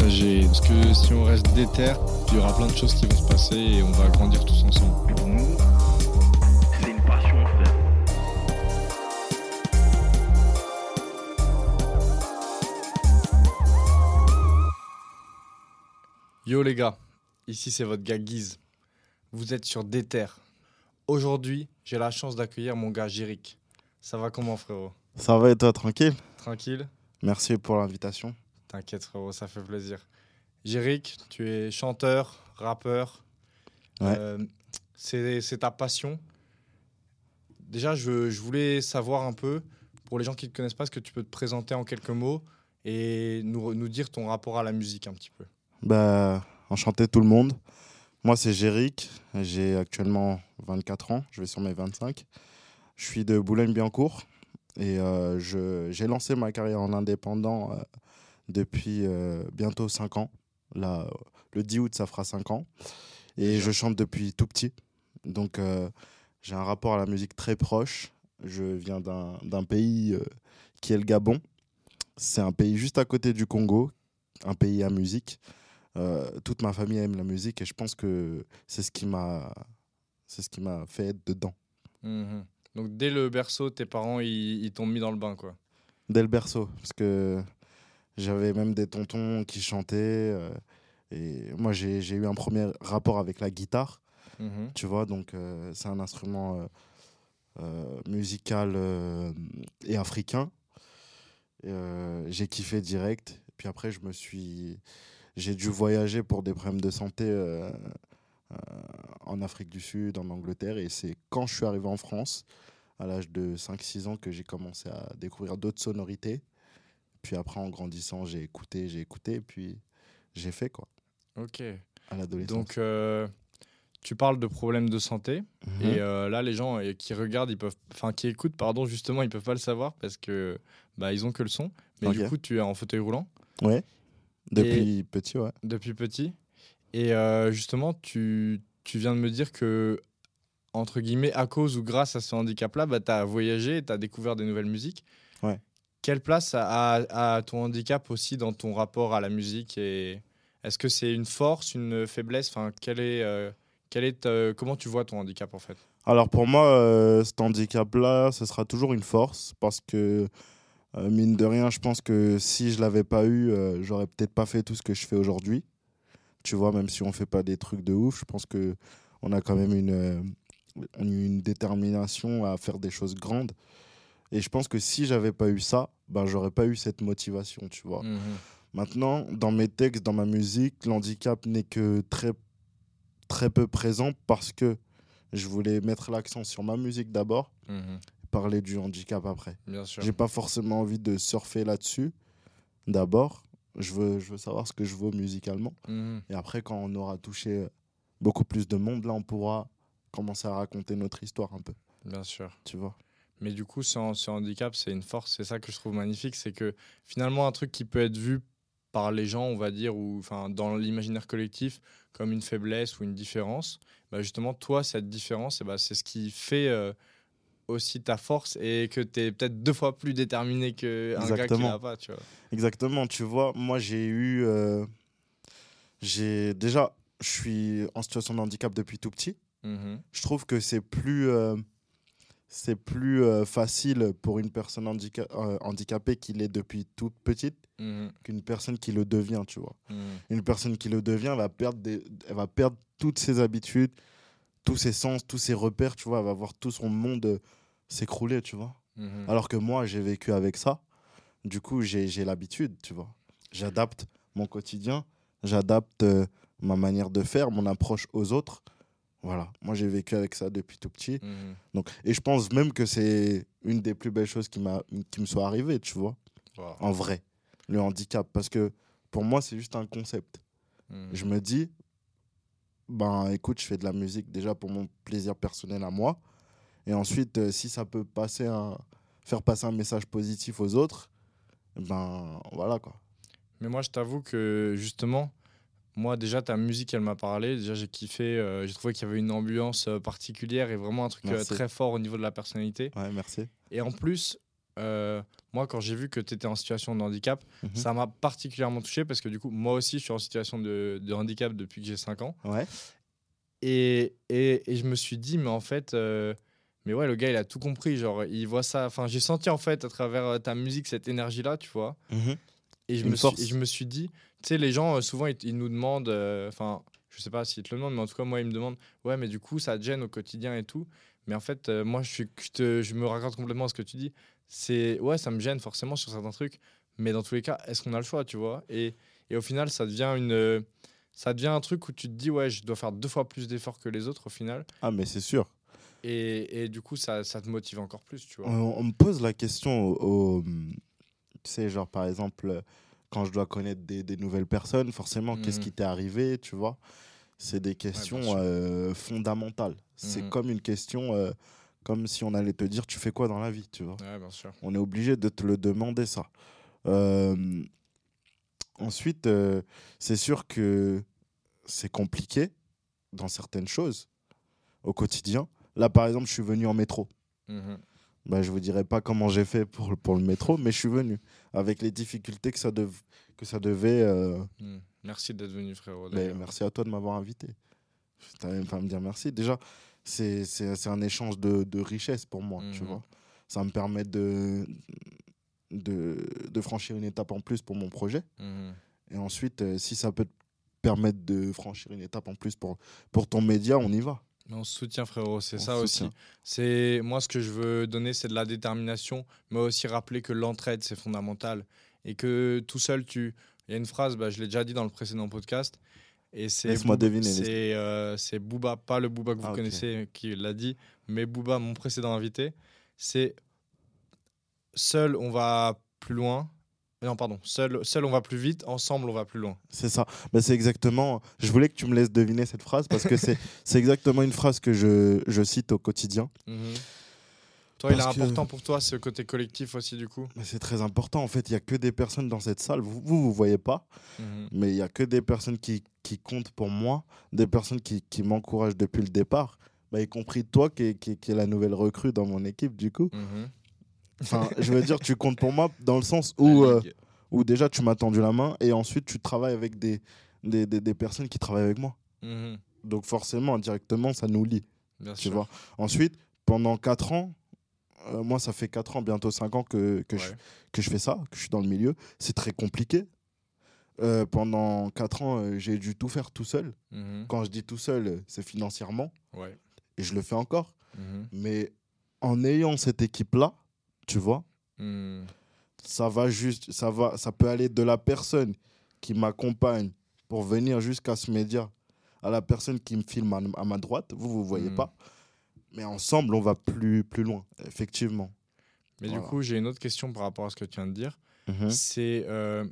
partager. Parce que si on reste déter, il y aura plein de choses qui vont se passer et on va grandir tous ensemble. Pour nous, c'est une passion, frère. Yo les gars, ici c'est votre gars Guise. Vous êtes sur Déter. Aujourd'hui, j'ai la chance d'accueillir mon gars Jéric. Ça va comment frérot? Ça va et toi, tranquille? Tranquille Merci pour l'invitation. T'inquiète frérot, ça fait plaisir. Jéric, tu es chanteur, rappeur. Ouais. Euh, c'est ta passion. Déjà, je, je voulais savoir un peu, pour les gens qui ne te connaissent pas, est-ce que tu peux te présenter en quelques mots et nous, nous dire ton rapport à la musique un petit peu Bah, enchanté tout le monde. Moi, c'est Jéric. J'ai actuellement 24 ans. Je vais sur mes 25. Je suis de Boulogne-Billancourt. Et euh, j'ai lancé ma carrière en indépendant euh, depuis euh, bientôt 5 ans. Là, euh, le 10 août, ça fera 5 ans. Et je chante depuis tout petit. Donc, euh, j'ai un rapport à la musique très proche. Je viens d'un pays euh, qui est le Gabon. C'est un pays juste à côté du Congo, un pays à musique. Toute ma famille aime la musique et je pense que c'est ce qui m'a c'est ce qui m'a fait être dedans Mhm. Donc dès le berceau, tes parents, ils, ils t'ont mis dans le bain, quoi. dès le berceau parce que j'avais même des tontons qui chantaient euh, et moi j'ai eu un premier rapport avec la guitare Mhm. tu vois donc euh, c'est un instrument euh, musical et africain j'ai kiffé direct puis après je me suis j'ai dû voyager pour des problèmes de santé euh, euh, en Afrique du Sud en Angleterre et c'est quand je suis arrivé en France à l'âge de 5-6 ans que j'ai commencé à découvrir d'autres sonorités puis après en grandissant j'ai écouté j'ai écouté puis j'ai fait quoi Ok. à l'adolescence Donc euh, tu parles de problèmes de santé. Mhm. Et euh, là, les gens euh, qui regardent, ils peuvent, enfin qui écoutent, pardon, justement, ils peuvent pas le savoir parce que bah ils ont que le son. Mais du coup, tu es en fauteuil roulant Ouais. Depuis petit, ouais. depuis petit. Et justement, tu, tu viens de me dire que entre guillemets, à cause ou grâce à ce handicap-là, bah, tu as voyagé, tu as découvert des nouvelles musiques. Ouais. Quelle place a, ton handicap aussi dans ton rapport à la musique et Est-ce que c'est une force, une faiblesse? Enfin, quel est, euh, est, euh, Comment tu vois ton handicap en fait? Alors pour moi, euh, cet handicap-là, ce sera toujours une force parce que, euh, mine de rien, je pense que si je l'avais pas eu, euh, j'aurais peut-être pas fait tout ce que je fais aujourd'hui. Tu vois, même si on fait pas des trucs de ouf, je pense que on a quand même une, une détermination à faire des choses grandes. Et je pense que si j'avais pas eu ça, ben j'aurais pas eu cette motivation, tu vois. Mhm. Maintenant, dans mes textes, dans ma musique, l'handicap n'est que très, très peu présent parce que je voulais mettre l'accent sur ma musique d'abord, Mhm. parler du handicap après. J'ai pas forcément envie de surfer là-dessus d'abord. Je veux, je veux savoir ce que je vaux musicalement. Mhm. Et après, quand on aura touché beaucoup plus de monde, là, on pourra commencer à raconter notre histoire un peu, Bien sûr. tu vois. Mais du coup, ce, ce handicap, c'est une force. C'est ça que je trouve magnifique. C'est que finalement, un truc qui peut être vu par les gens, on va dire, ou enfin, dans l'imaginaire collectif, comme une faiblesse ou une différence, bah, justement, toi, cette différence, eh bah, c'est ce qui fait euh, aussi ta force et que tu es peut-être deux fois plus déterminé qu'un gars qui l'a pas. Tu vois. Exactement, tu vois, moi j'ai eu. euh, j'ai déjà, je suis en situation de handicap depuis tout petit. Mhm. Je trouve que c'est plus, euh, c'est plus euh, facile pour une personne handica- euh, handicapée qui l'est depuis toute petite Mhm. qu'une personne qui le devient, tu vois. Mhm. Une personne qui le devient va perdre, des, elle va perdre toutes ses habitudes, tous ses sens, tous ses repères, tu vois. Elle va voir tout son monde euh, s'écrouler, tu vois. Mhm. Alors que moi, j'ai vécu avec ça. Du coup, j'ai j'ai l'habitude, tu vois. J'adapte mon quotidien, j'adapte ma manière de faire, mon approche aux autres. Voilà, moi j'ai vécu avec ça depuis tout petit. Mhm. Donc, et je pense même que c'est une des plus belles choses qui, qui me soit arrivée, tu vois, Wow. en vrai, le handicap. Parce que pour moi, c'est juste un concept. Mhm. Je me dis, ben écoute, je fais de la musique déjà pour mon plaisir personnel à moi. Et ensuite, euh, si ça peut passer un, faire passer un message positif aux autres, ben voilà quoi. Mais moi, je t'avoue que justement, moi, déjà, ta musique, elle m'a parlé. Déjà, j'ai kiffé. euh, j'ai trouvé qu'il y avait une ambiance euh, particulière et vraiment un truc euh, très fort au niveau de la personnalité. Ouais, merci. Et en plus, moi, quand j'ai vu que tu étais en situation de handicap, Mhm. ça m'a particulièrement touché parce que du coup, moi aussi, je suis en situation de, de handicap depuis que j'ai 5 ans. Ouais. Et, et, et je me suis dit, mais en fait, mais ouais, le gars, il a tout compris. Genre, il voit ça. Enfin, j'ai senti en fait à travers ta musique cette énergie-là, tu vois. Et je, Une me suis, force. et je me suis dit, tu sais, les gens, euh, souvent, ils, ils nous demandent, euh, enfin, je sais pas s'ils te le demandent, mais en tout cas, moi, ils me demandent, ouais, mais du coup, ça te gêne au quotidien et tout. Mais en fait, euh, moi, je, suis, je, te- je me raccorde complètement à ce que tu dis. C'est, ouais, ça me gêne forcément sur certains trucs, mais dans tous les cas, est-ce qu'on a le choix, tu vois? Et, et au final, ça devient une. euh, Ça devient un truc où tu te dis, ouais, je dois faire deux fois plus d'efforts que les autres au final. Ah, mais c'est sûr. Et, et du coup, ça, ça te motive encore plus, tu vois. On, on me pose la question au, au- Tu sais, genre par exemple, quand je dois connaître des, des nouvelles personnes, forcément, qu'est-ce Mhm. qui t'est arrivé, tu vois? C'est des questions euh, fondamentales. C'est Mhm. comme une question, euh, comme si on allait te dire, tu fais quoi dans la vie, tu vois? Ouais, bien sûr. On est obligé de te le demander, ça. Euh, ensuite, euh, c'est sûr que c'est compliqué dans certaines choses au quotidien. Là, par exemple, je suis venu en métro. Mhm. Bah, je vous dirai pas comment j'ai fait pour, le- pour le métro, mais je suis venu avec les difficultés que ça, dev- que ça devait. euh, Mm. Merci d'être venu, frérot. mais merci à toi de m'avoir invité. Tu même pas à me dire merci. Déjà, c'est un échange de, de richesse pour moi, tu Mhm. vois. Ça me permet de, de, de franchir une étape en plus pour mon projet. Mhm. Et ensuite, euh, si ça peut te permettre de franchir une étape en plus pour, pour ton média, on y va. On se soutient, frérot. C'est ça aussi. C'est moi ce que je veux donner, c'est de la détermination, mais aussi rappeler que l'entraide c'est fondamental et que tout seul tu. Il y a une phrase, bah, je l'ai déjà dit dans le précédent podcast. Et c'est Laisse-moi Booba- deviner, C'est euh, Booba, pas le Booba que vous Ah, connaissez, qui l'a dit, mais Booba, mon précédent invité. C'est seul on va plus loin. Non, pardon. Seul, seul on va plus vite. Ensemble on va plus loin. C'est ça. Bah, c'est exactement. Je voulais que tu me laisses deviner cette phrase parce que c'est c'est exactement une phrase que je, je cite au quotidien. Mhm. Toi, il est que- important pour toi ce côté collectif aussi du coup. C'est très important. En fait, il y a que des personnes dans cette salle. Vous, vous, vous voyez pas, Mhm. mais il y a que des personnes qui, qui comptent pour moi, des personnes qui, qui m'encouragent depuis le départ. Bah, y compris toi qui qui, qui est la nouvelle recrue dans mon équipe, du coup. Mhm. Enfin, je veux dire, tu comptes pour moi dans le sens où, euh, où déjà tu m'as tendu la main et ensuite tu travailles avec des, des, des, des personnes qui travaillent avec moi. Mhm. Donc forcément, indirectement, ça nous lie. Bien Tu sûr. vois. Ensuite, pendant 4 ans, euh, moi, ça fait 4 ans, bientôt 5 ans que, que, je, que je fais ça, que je suis dans le milieu. C'est très compliqué. Euh, pendant 4 ans, euh, j'ai dû tout faire tout seul. Mhm. Quand je dis tout seul, c'est financièrement. Ouais. Et je le fais encore. Mhm. Mais en ayant cette équipe-là, tu vois, Mhm. ça va juste, ça va, ça peut aller de la personne qui m'accompagne pour venir jusqu'à ce média à la personne qui me filme à, à ma droite. Vous, vous voyez Mhm. pas. Mais ensemble, on va plus, plus loin, effectivement. Mais Voilà. du coup, j'ai une autre question par rapport à ce que tu viens de dire. Mhm. C'est, euh,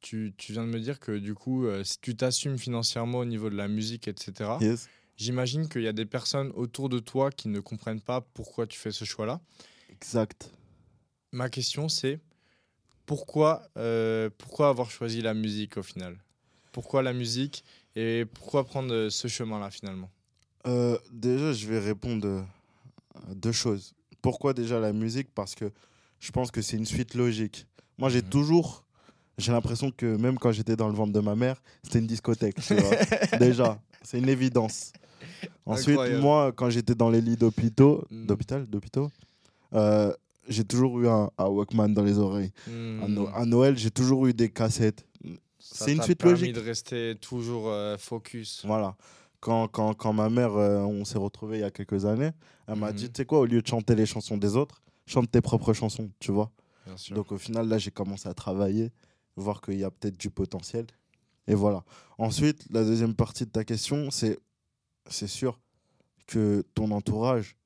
tu, tu viens de me dire que du coup, euh, si tu t'assumes financièrement au niveau de la musique, etc. Yes. J'imagine qu'il y a des personnes autour de toi qui ne comprennent pas pourquoi tu fais ce choix-là. Exact. Ma question, c'est pourquoi, euh, pourquoi avoir choisi la musique au final? Pourquoi la musique et pourquoi prendre euh, ce chemin-là finalement? Euh, déjà, je vais répondre à deux choses. Pourquoi déjà la musique? Parce que je pense que c'est une suite logique. Moi, j'ai Mhm. toujours, j'ai l'impression que même quand j'étais dans le ventre de ma mère, c'était une discothèque. tu vois. déjà, c'est une évidence. Ensuite, Incroyable. moi, quand j'étais dans les lits d'hôpitaux, Mhm. d'hôpital, d'hôpitaux, euh, j'ai toujours eu un, un Walkman dans les oreilles. À, No- à Noël, j'ai toujours eu des cassettes. c'est une suite permis logique. de rester toujours euh, focus. Voilà. Quand, quand, quand ma mère, euh, on s'est retrouvés il y a quelques années, elle m'a Mhm. dit, tu sais quoi, au lieu de chanter les chansons des autres, chante tes propres chansons, tu vois. Bien sûr. Donc au final, là, j'ai commencé à travailler, voir qu'il y a peut-être du potentiel. Et voilà. Ensuite, la deuxième partie de ta question, c'est, c'est sûr que ton entourage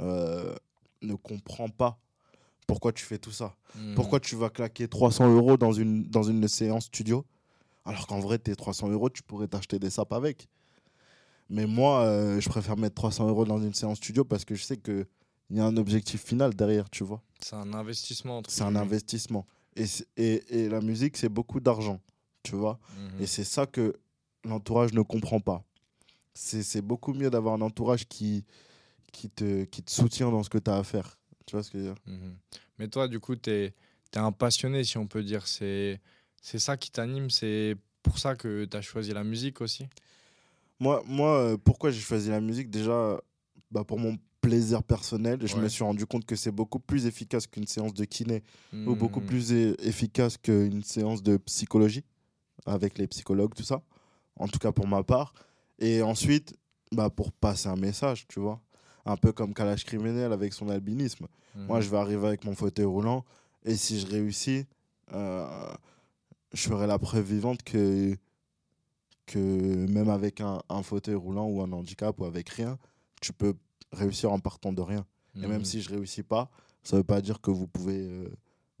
euh, ne comprend pas pourquoi tu fais tout ça. Mhm. Pourquoi tu vas claquer 300 euros dans une, dans une séance studio Alors qu'en vrai, tes 300 euros, tu pourrais t'acheter des sapes avec. Mais moi, euh, je préfère mettre 300 euros dans une séance studio parce que je sais qu'il y a un objectif final derrière, tu vois. C'est un investissement. C'est un investissement. Et, et, et la musique, c'est beaucoup d'argent, tu vois. Mhm. Et c'est ça que l'entourage ne comprend pas. C'est c'est beaucoup mieux d'avoir un entourage qui, qui, te, qui te soutient dans ce que tu as à faire. Tu vois ce que je veux dire? Mhm. Mais toi, du coup, tu es, un passionné, si on peut dire. C'est ça qui t'anime. C'est pour ça que tu as choisi la musique aussi? Moi, moi euh, pourquoi j'ai choisi la musique? Déjà, bah, pour mon plaisir personnel, je me suis rendu compte que c'est beaucoup plus efficace qu'une séance de kiné ou beaucoup Mhm. plus e- efficace qu'une séance de psychologie avec les psychologues, tout ça. En tout cas pour ma part. Et ensuite, bah, pour passer un message, tu vois. Un peu comme Kalash Criminel avec son albinisme. Moi, Mhm. je vais arriver avec mon fauteuil roulant et si je réussis, euh, je ferai la preuve vivante que, que même avec un, un fauteuil roulant ou un handicap ou avec rien, tu peux réussir en partant de rien. Et même Mhm. si je réussis pas, ça veut pas dire que vous pouvez euh,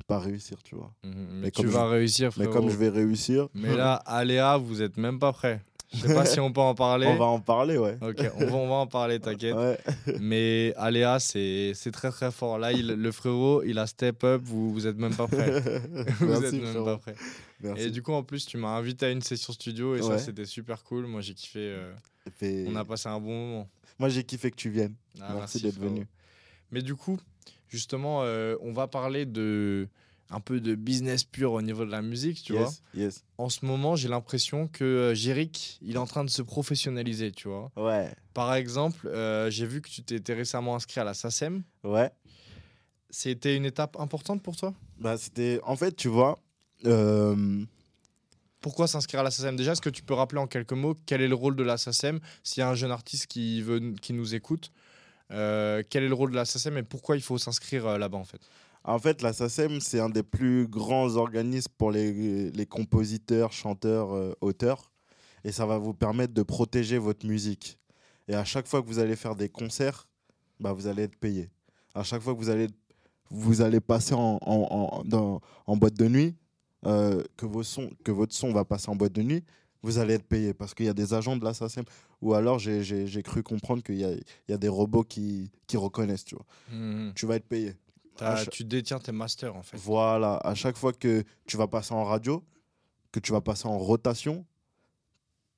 pas réussir, tu vois. Mhm. Mais, mais tu vas réussir, Mais frérot. comme je vais réussir, Mais là, Aléa, vous êtes même pas prêt. Je sais pas si on peut en parler. on va en parler, ouais. Ok, on va, on va en parler, t'inquiète. Ouais. Mais Aléa, c'est très très fort. Là, il, le frérot, il a step up, vous, vous êtes même pas prêt. vous êtes Merci, même frérot. pas prêt. Merci. Et du coup, en plus, tu m'as invité à une session studio et ça, c'était super cool. Moi, j'ai kiffé. euh, Et on a passé un bon moment. Moi, j'ai kiffé que tu viennes. Ah, Merci d'être venu. Mais du coup, justement, euh, on va parler de un peu de business pur au niveau de la musique, tu vois. yes. En ce moment, j'ai l'impression que euh, Jéric, il est en train de se professionnaliser, tu vois. Ouais, Par exemple, euh, j'ai vu que tu t'étais récemment inscrit à la SACEM. ouais. C'était une étape importante pour toi? Bah, c'était. En fait, tu vois. euh, Pourquoi s'inscrire à la SACEM? Déjà, est-ce que tu peux rappeler en quelques mots quel est le rôle de la SACEM? S'il y a un jeune artiste qui, veut, qui nous écoute, euh, quel est le rôle de la SACEM et pourquoi il faut s'inscrire là-bas en fait? En fait, la SACEM, c'est un des plus grands organismes pour les, les compositeurs, chanteurs, euh, auteurs. Et ça va vous permettre de protéger votre musique. Et à chaque fois que vous allez faire des concerts, bah, vous allez être payé. À chaque fois que vous allez, vous allez passer en, en, en- dans- en boîte de nuit, euh, que, vos sons, que votre son va passer en boîte de nuit, vous allez être payé. Parce qu'il y a des agents de la SACEM. Ou alors, j'ai- cru comprendre qu'il y a, y a des robots qui, qui reconnaissent. Tu, vois. Mhm. tu vas être payé. Cha- Tu détiens tes masters en fait. voilà, à chaque fois que tu vas passer en radio, que tu vas passer en rotation,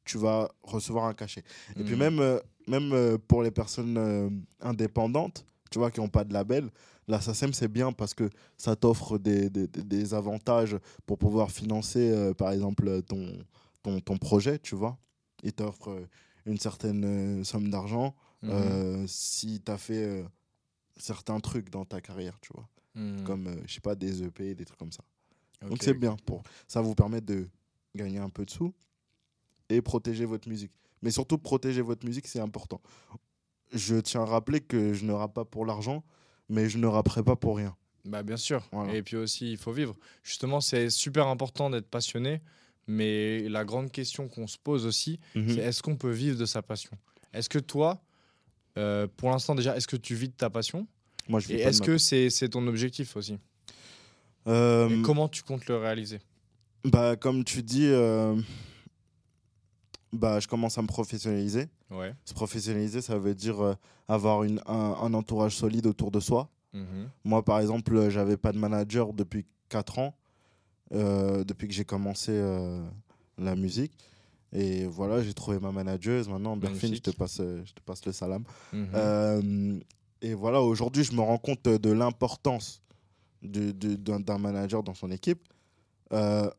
tu vas recevoir un cachet. Et puis Mhm. même, euh, même euh, pour les personnes euh, indépendantes, tu vois, qui n'ont pas de label, la SACEM, c'est bien parce que ça t'offre des, des- avantages pour pouvoir financer, euh, par exemple, ton, ton, ton projet, tu vois. Il t'offre une certaine euh, somme d'argent euh, si tu as fait certains trucs dans ta carrière, tu vois Mhm. comme euh, je sais pas des EP des trucs comme ça donc c'est bien pour ça vous permet de gagner un peu de sous et protéger votre musique mais surtout protéger votre musique c'est important je tiens à rappeler que je ne rappe pas pour l'argent mais je ne rapperai pas pour rien Bah bien sûr. Voilà. Et puis aussi, il faut vivre. Justement, c'est super important d'être passionné. Mais la grande question qu'on se pose aussi, Mhm. c'est est-ce qu'on peut vivre de sa passion? Est-ce que toi, euh, pour l'instant déjà, est-ce que tu vis de ta passion? Moi je vis Et est-ce que c'est c'est ton objectif aussi? Euh, comment tu comptes le réaliser? Bah comme tu dis euh, bah je commence à me professionnaliser Ouais. se professionnaliser ça veut dire avoir une, un, un entourage solide autour de soi Mhm. Moi, par exemple, j'avais pas de manager depuis 4 ans, depuis que j'ai commencé la musique. Et voilà, j'ai trouvé ma manageuse. Maintenant, Berfine, je te passe, euh, je te passe le salam. Mhm. Euh, et voilà, aujourd'hui, je me rends compte de l'importance d'un manager dans son équipe. Euh,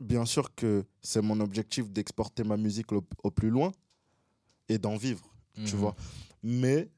bien sûr que c'est mon objectif d'exporter ma musique au, au plus loin et d'en vivre tu Mhm. vois. Mais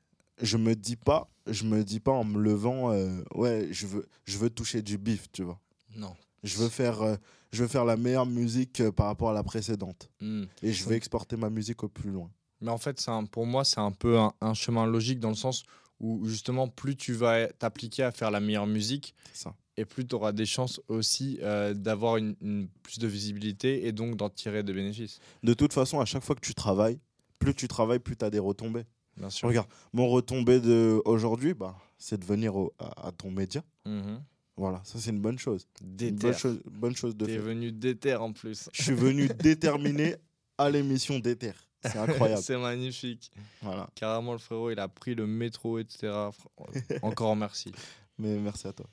je me dis pas, je me dis pas en me levant, euh, ouais, je veux, je veux toucher du bif, tu vois. Non. Je veux faire, euh, je veux faire la meilleure musique euh, par rapport à la précédente. Mhm. Et je veux exporter ma musique au plus loin. Mais en fait, un- pour moi, c'est un peu un, un chemin logique dans le sens où justement, plus tu vas t'appliquer à faire la meilleure musique, ça. et plus tu auras des chances aussi euh, d'avoir une, une- plus de visibilité et donc d'en tirer des bénéfices. De toute façon, à chaque fois que tu travailles, plus tu travailles, plus tu as des retombées. Bien sûr. Regarde, mon retombée de aujourd'hui, bah, c'est de venir au- à, à ton média. Mhm. Voilà, ça c'est une bonne chose. Déter. bonne chose, bonne chose de T'es venu déter en plus. Je suis venu déterminé à l'émission d'Ether. C'est incroyable. C'est magnifique. voilà. Carrément, le frérot, il a pris le métro, etc. Fr- Encore merci. Mais merci à toi.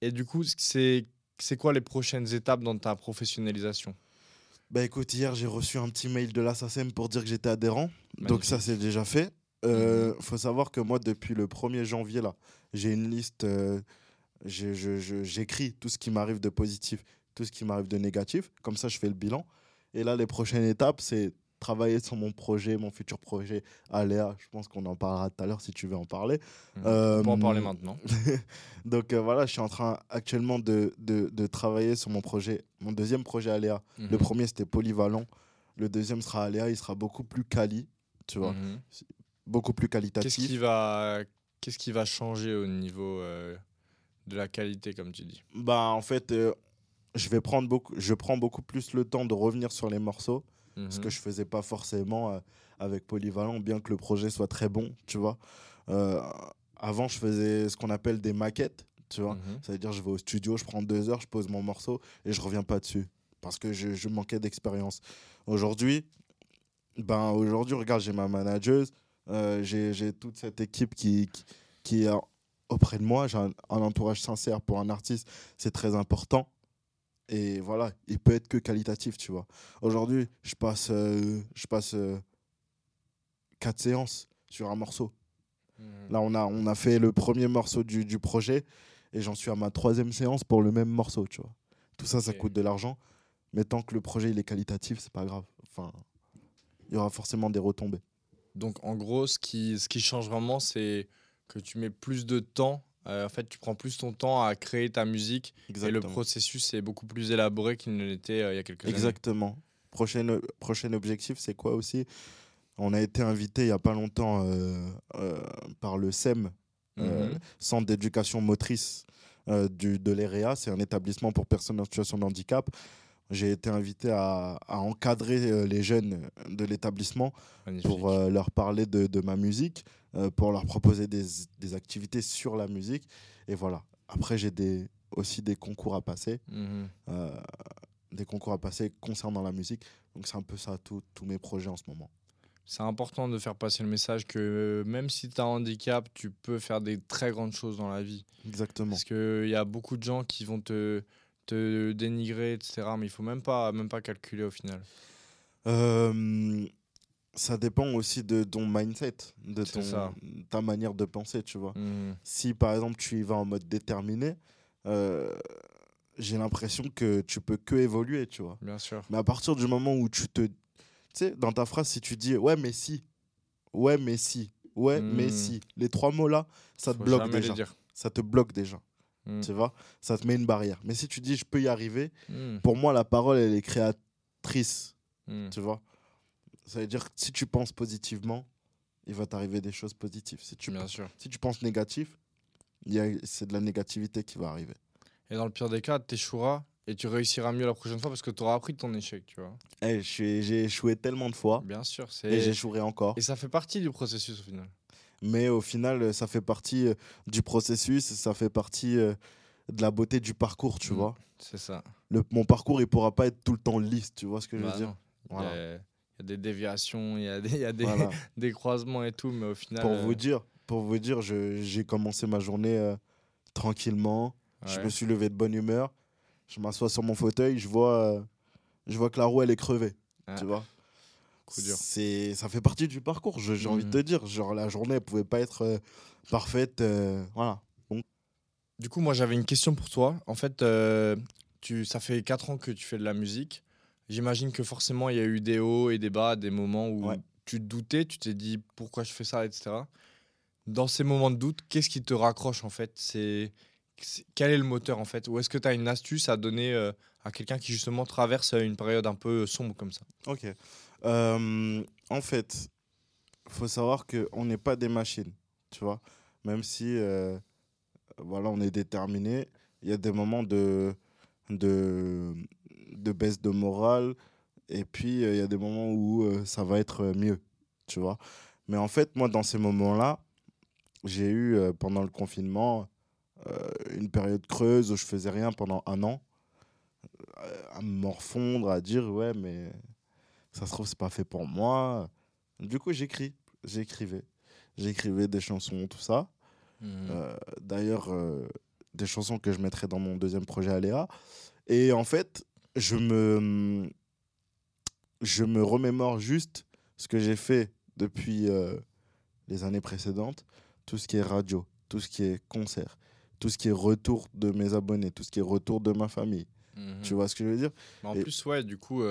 Et du coup, c'est quoi les prochaines étapes dans ta professionnalisation? Bah écoute, hier j'ai reçu un petit mail de l'Assassin pour dire que j'étais adhérent. Donc ça c'est déjà fait. Euh, faut savoir que moi depuis le 1er janvier là, j'ai une liste. euh, J'écris tout ce qui m'arrive de positif, tout ce qui m'arrive de négatif. Comme ça je fais le bilan. Et là les prochaines étapes c'est travailler sur mon projet, mon futur projet Aléa. Je pense qu'on en parlera tout à l'heure si tu veux en parler. On peut en Euh, parler maintenant. Donc euh, voilà, je suis en train actuellement de, de, de travailler sur mon projet, mon deuxième projet Aléa. Le Mhm. premier, c'était polyvalent. Le deuxième sera Aléa. Il sera beaucoup plus quali, tu vois, Mhm. beaucoup plus Qu'est-ce qualitatif. qui va qu'est-ce qui va changer au niveau euh, de la qualité, comme tu dis Bah, en fait, euh, je vais prendre beaucoup, je prends beaucoup plus le temps de revenir sur les morceaux, ce Mhm. que je faisais pas forcément euh, avec polyvalent, bien que le projet soit très bon, tu vois. Euh, avant, je faisais ce qu'on appelle des maquettes, tu vois. Mhm. Ça veut dire je vais au studio, je prends deux heures, je pose mon morceau et je reviens pas dessus parce que je, je manquais d'expérience. Aujourd'hui, ben aujourd'hui, regarde, j'ai ma manageuse, j'ai j'ai toute cette équipe qui, qui, qui est auprès de moi. J'ai un, un entourage sincère pour un artiste, c'est très important. Et voilà, il peut être que qualitatif, tu vois. Aujourd'hui, je passe, euh, je passe euh, quatre séances sur un morceau. Mhm. Là, on a, on a fait le premier morceau du, du projet et j'en suis à ma troisième séance pour le même morceau, tu vois. Tout ça, ça coûte de l'argent. Mais tant que le projet il est qualitatif, c'est pas grave. Enfin, il y aura forcément des retombées. Donc en gros, ce qui, ce qui change vraiment, c'est que tu mets plus de temps. euh, en fait, tu prends plus ton temps à créer ta musique et le processus est beaucoup plus élaboré qu'il ne l'était euh, il y a quelques années. Exactement. Prochain, prochain objectif, c'est quoi aussi? On a été invité il y a pas longtemps euh, par le SEM, Mhm. Centre d'éducation motrice du, de l'EREA. C'est un établissement pour personnes en situation de handicap. J'ai été invité à, à encadrer euh, les jeunes de l'établissement pour euh, leur parler de, de ma musique, euh, pour leur proposer des, des activités sur la musique. Et voilà. Après, j'ai des, aussi des concours à passer, Mhm. euh, des concours à passer concernant la musique. Donc c'est un peu ça, tous mes projets en ce moment. C'est important de faire passer le message que même si tu as un handicap, tu peux faire des très grandes choses dans la vie. Exactement. Parce qu'il y a beaucoup de gens qui vont te, te dénigrer, etc. Mais il faut même pas, même pas calculer au final. Euh, ça dépend aussi de ton mindset, de ton, ça. ta manière de penser, tu vois. Mhm. Si par exemple tu y vas en mode déterminé, euh, j'ai l'impression que tu peux que évoluer, tu vois. Bien sûr. Mais à partir du moment où tu te. Tu sais, dans ta phrase, si tu dis ouais, mais si, ouais, mais si, ouais, mais Hmm. si, les trois mots-là, ça te bloque déjà. Ça te bloque déjà, Mhm. tu vois. Ça te met une barrière. Mais si tu dis je peux y arriver, Mhm. pour moi, la parole, elle est créatrice, Mhm. tu vois. Ça veut dire que si tu penses positivement, il va t'arriver des choses positives. Si tu, Bien penses, sûr. si tu penses négatif, c'est de la négativité qui va arriver. Et dans le pire des cas, tu échoueras et tu réussiras mieux la prochaine fois parce que tu auras appris de ton échec, tu vois. Eh, je suis- j'ai échoué tellement de fois Bien sûr. et j'échouerai encore. Et ça fait partie du processus au final. Mais au final, euh, ça fait partie euh, du processus, ça fait partie euh, de la beauté du parcours, tu Mm. vois. C'est ça. Le, mon parcours, il pourra pas être tout le temps lisse, tu vois ce que je Bah veux dire. Il y Voilà. a- il y, a des déviations, il y a des, il y a des, Voilà. des croisements et tout, mais au final. pour euh, vous dire, pour vous dire, j'ai commencé ma journée euh, tranquillement. Je me suis levé de bonne humeur. Je m'assois sur mon fauteuil, je vois, euh, je vois que la roue elle est crevée, Ah, tu vois? C'est, ça fait partie du parcours. J'ai envie de Mhm. te dire, genre la journée elle pouvait pas être euh, parfaite, euh, voilà. Du coup, moi, j'avais une question pour toi. En fait, euh, tu, ça fait 4 ans que tu fais de la musique. J'imagine que forcément, il y a eu des hauts et des bas, des moments où Ouais. tu te doutais, tu t'es dit pourquoi je fais ça, etc. Dans ces moments de doute, qu'est-ce qui te raccroche en fait? C'est Quel est le moteur en fait? Ou est-ce que tu as une astuce à donner euh, à quelqu'un qui justement traverse une période un peu sombre comme ça? Ok. Euh, en fait, faut savoir que on n'est pas des machines, tu vois. Même si, euh, voilà, on est déterminé, il y a des moments de, de, de baisse de morale, et puis euh, il y a des moments où ça va être mieux, tu vois. Mais en fait, moi, dans ces moments-là, j'ai eu, pendant le confinement, une période creuse où je faisais rien pendant un an, à me morfondre, à dire ouais, mais ça se trouve, c'est pas fait pour moi. Du coup, j'écris, j'écrivais. J'écrivais des chansons, tout ça. Mhm. Euh, D'ailleurs, euh, des chansons que je mettrai dans mon deuxième projet Aléa. Et en fait, je me, je me remémore juste ce que j'ai fait depuis euh, les années précédentes. Tout ce qui est radio, tout ce qui est concert, tout ce qui est retour de mes abonnés, tout ce qui est retour de ma famille. Mhm. Tu vois ce que je veux dire? Mais en Et- plus, ouais, du coup,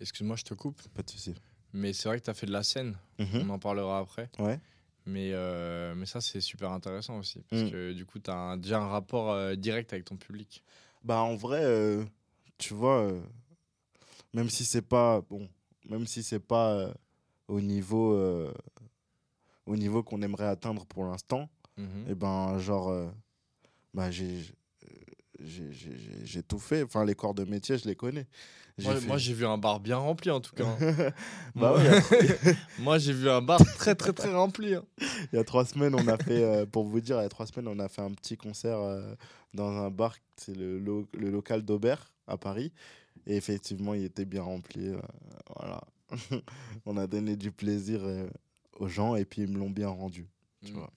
excuse-moi, je te coupe, Pas de souci. mais c'est vrai que tu as fait de la scène. Mhm. On en parlera après. Ouais. Mais, euh, mais ça, c'est super intéressant aussi. Parce Mm. que du coup, tu as déjà un rapport euh, direct avec ton public. Bah en vrai, euh, tu vois, même si c'est pas bon, même si c'est pas au niveau au niveau qu'on aimerait atteindre pour l'instant, Mhm. et ben genre bah j'ai j'ai- tout fait. Enfin les corps de métier, je les connais. Moi, fait- moi, j'ai vu un bar bien rempli en tout cas. hein. bah Moi- Moi, j'ai vu un bar très, très, très rempli. hein. il y a trois semaines, on a fait, euh, pour vous dire, il y a trois semaines, on a fait un petit concert euh, dans un bar, c'est le, lo- le local d'Aubert à Paris. Et effectivement, il était bien rempli. euh, voilà. on a donné du plaisir aux gens et puis ils me l'ont bien rendu. Tu Mm. vois.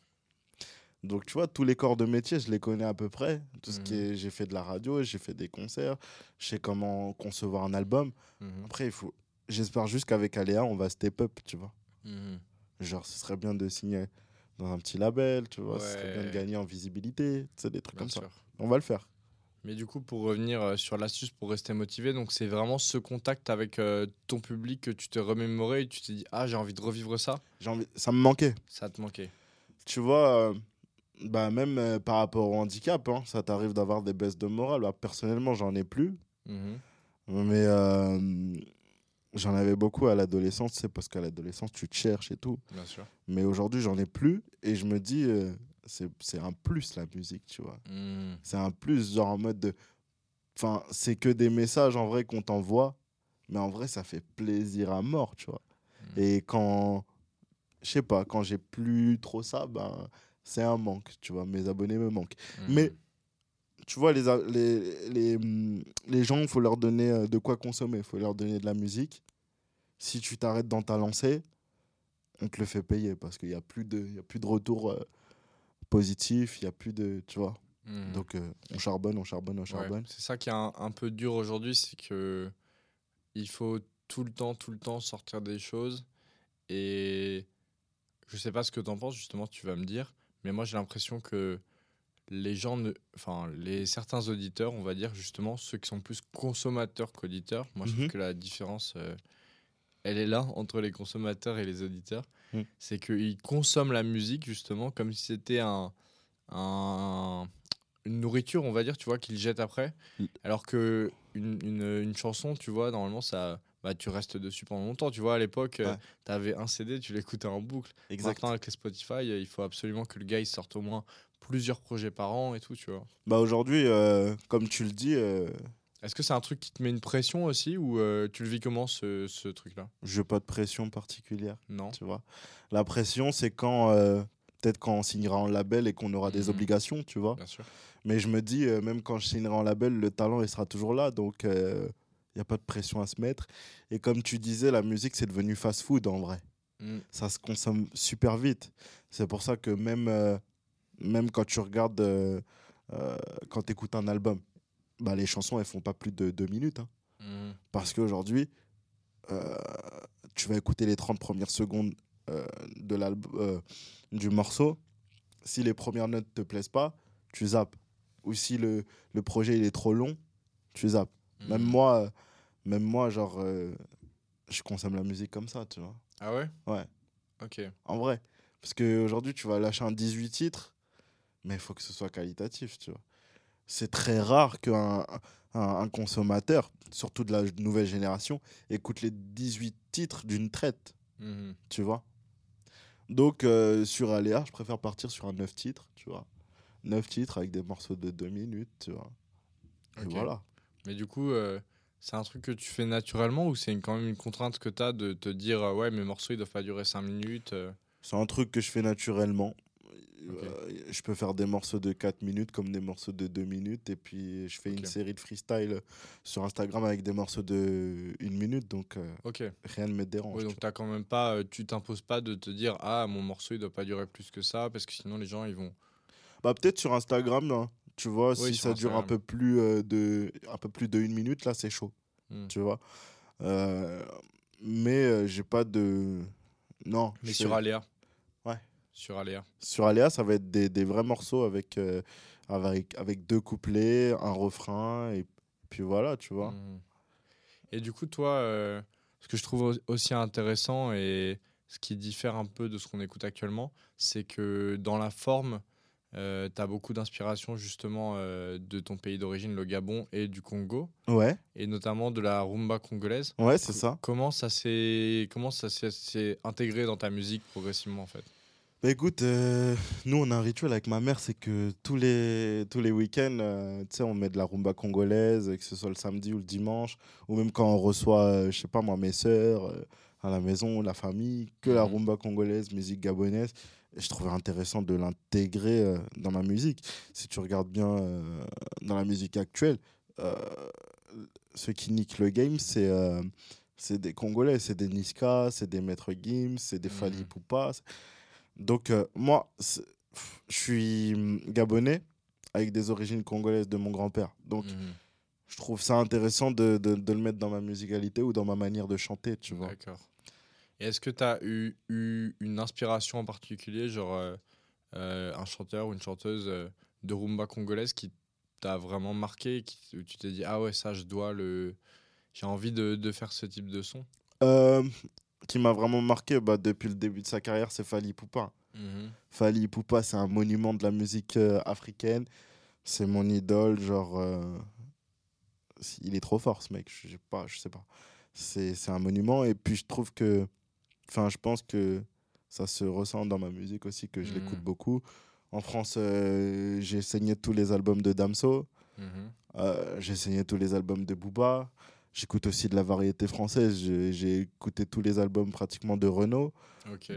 Donc, tu vois, tous les corps de métier, je les connais à peu près. Tout ce qui est, j'ai fait de la radio, j'ai fait des concerts, je sais comment concevoir un album. Mhm. Après, il faut, j'espère juste qu'avec Aléa, on va step up, tu vois. Mhm. Genre, ce serait bien de signer dans un petit label, tu vois. Ce serait bien de Ouais. gagner en visibilité, tu sais, des trucs Bien comme ça. On va le faire. Mais du coup, pour revenir euh, sur l'astuce pour rester motivé, donc c'est vraiment ce contact avec euh, ton public que tu t'es remémoré et tu t'es dit Ah, j'ai envie de revivre ça. J'ai envie... Ça me manquait. Ça te manquait. Tu vois, euh, bah, même euh, par rapport au handicap, hein, ça t'arrive d'avoir des baisses de morale. Bah, personnellement, j'en ai plus. Mhm. Mais euh, j'en avais beaucoup à l'adolescence, c'est parce qu'à l'adolescence, tu te cherches et tout. Bien sûr. Mais aujourd'hui, j'en ai plus. Et je me dis, euh, c'est c'est un plus la musique, tu vois. Mhm. C'est un plus, genre en mode de. Enfin, c'est que des messages en vrai qu'on t'envoie. Mais en vrai, ça fait plaisir à mort, tu vois. Mhm. Et quand. Je sais pas, quand j'ai plus trop ça, ben. C'est un manque, tu vois. Mes abonnés me manquent. Mhm. Mais tu vois, les, les, les, hum, les gens, il faut leur donner euh, de quoi consommer. Il faut leur donner de la musique. Si tu t'arrêtes dans ta lancée, on te le fait payer parce qu'il n'y a, plus de- y a plus de retour euh, positif. Il n'y a plus de. Tu vois. Mhm. Donc, euh, on charbonne, on charbonne, on Ouais, charbonne. C'est ça qui est un, un peu dur aujourd'hui, c'est que il faut tout le temps, tout le temps sortir des choses. Et je sais pas ce que tu en penses, justement, tu vas me dire. Mais moi, j'ai l'impression que les gens, ne... enfin, les certains auditeurs, on va dire justement, ceux qui sont plus consommateurs qu'auditeurs, moi, je Mhm. trouve que la différence, euh, elle est là entre les consommateurs et les auditeurs. Mm. C'est qu'ils consomment la musique, justement, comme si c'était un, un- une nourriture, on va dire, tu vois, qu'ils jettent après. Mm. Alors que une, une, une chanson, tu vois, normalement, ça, bah, tu restes dessus pendant longtemps. Tu vois, à l'époque, Ouais. tu avais un CD, tu l'écoutais en boucle. Exact. Maintenant, avec les Spotify, euh, il faut absolument que le gars il sorte au moins plusieurs projets par an et tout, tu vois. Bah, Aujourd'hui, euh, comme tu le dis, euh, Est-ce que c'est un truc qui te met une pression aussi ou euh, tu le vis comment ce, ce truc-là? Je n'ai pas de pression particulière. Non Tu vois. La pression, c'est quand. euh, Peut-être quand on signera en label et qu'on aura des Mhm. obligations, tu vois. Bien sûr. Mais je me dis, euh, même quand je signerai en label, le talent, il sera toujours là. Donc, n'y a pas de pression à se mettre. Et comme tu disais, la musique, c'est devenu fast-food en vrai. Mm. Ça se consomme super vite. C'est pour ça que même, euh, même quand tu regardes, euh, euh, quand tu écoutes un album, bah, les chansons, elles font pas plus de deux minutes. hein. Mm. Parce qu'aujourd'hui, tu vas écouter les 30 premières secondes de l'album, du morceau. Si les premières notes te plaisent pas, tu zappes. Ou si le, le projet il est trop long, tu zappes. Même Mm. moi, même moi, genre, euh, je consomme la musique comme ça, tu vois. Ah ouais? Ouais. Ok. En vrai. Parce qu'aujourd'hui, tu vas lâcher un 18 titres, mais il faut que ce soit qualitatif, tu vois. C'est très rare qu'un un, un consommateur, surtout de la nouvelle génération, écoute les 18 titres d'une traite, Mhm. tu vois. Donc, euh, sur Aléa, je préfère partir sur un 9 titres, tu vois. 9 titres avec des morceaux de 2 minutes, tu vois. Et Ok. voilà. Mais du coup, euh, c'est un truc que tu fais naturellement ou c'est quand même une contrainte que tu as de te dire euh, ouais, mes morceaux ils doivent pas durer 5 minutes euh, C'est un truc que je fais naturellement. Euh, je peux faire des morceaux de 4 minutes comme des morceaux de 2 minutes. Et puis, je fais une série de freestyle sur Instagram avec des morceaux de 1 minute. Donc, euh, rien ne me dérange. Oui, donc quand même pas, tu t'imposes pas de te dire ah mon morceau il doit pas durer plus que ça parce que sinon les gens ils vont. Bah peut-être sur Instagram, là, tu vois, Oui, si ça dure un peu plus euh, de un peu plus de une minute, là c'est chaud, Hmm. tu vois. Euh, mais euh, j'ai pas de non. Mais sur Aléa. Ouais. Sur Aléa. sur Aléa, ça va être des, des vrais morceaux avec avec avec deux couplets, un refrain et puis voilà, tu vois. Mhm. Et du coup, toi, ce que je trouve au- aussi intéressant et ce qui diffère un peu de ce qu'on écoute actuellement, c'est que dans la forme, tu as beaucoup d'inspiration justement euh, de ton pays d'origine, le Gabon, et du Congo, Ouais, et notamment de la rumba congolaise. ouais, c'est ça. Comment ça s'est comment ça s'est- s'est intégré dans ta musique progressivement en fait? Bah écoute, euh, nous on a un rituel avec ma mère, c'est que tous les, tous les week-ends, euh, tu sais, on met de la rumba congolaise, que ce soit le samedi ou le dimanche, ou même quand on reçoit, euh, je sais pas moi, mes sœurs euh, à la maison, la famille, que la Mhm. rumba congolaise, musique gabonaise. Et je trouvais intéressant de l'intégrer euh, dans ma musique. Si tu regardes bien euh, dans la musique actuelle, euh, ceux qui niquent le game, c'est c'est des Congolais, c'est des Niska, c'est des Maître Gims, c'est des Fali Mhm. Poupa. Donc, moi, je suis hum, gabonais avec des origines congolaises de mon grand-père. Donc, Mhm. je trouve ça intéressant de, de- de le mettre dans ma musicalité ou dans ma manière de chanter, tu vois. D'accord. Est-ce que tu as eu, eu une inspiration en particulier, genre euh, euh, un chanteur ou une chanteuse euh, de rumba congolaise qui t'a vraiment marqué, qui, où tu t'es dit ah ouais ça je dois le, j'ai envie de, de faire ce type de son? Euh, qui m'a vraiment marqué bah, depuis le début de sa carrière, c'est Fali Poupa. Fali Poupa, c'est un monument de la musique euh, africaine. C'est mon idole, genre. euh, il est trop fort, ce mec. Je sais pas. Je sais pas. C'est c'est un monument. Et puis, je trouve que. Enfin, je pense que ça se ressent dans ma musique aussi, que je l'écoute beaucoup. En France, euh, j'ai saigné tous les albums de Damso. Mhm. Euh, j'ai saigné tous les albums de Booba. J'écoute aussi de la variété française. J'ai écouté tous les albums pratiquement de Renault.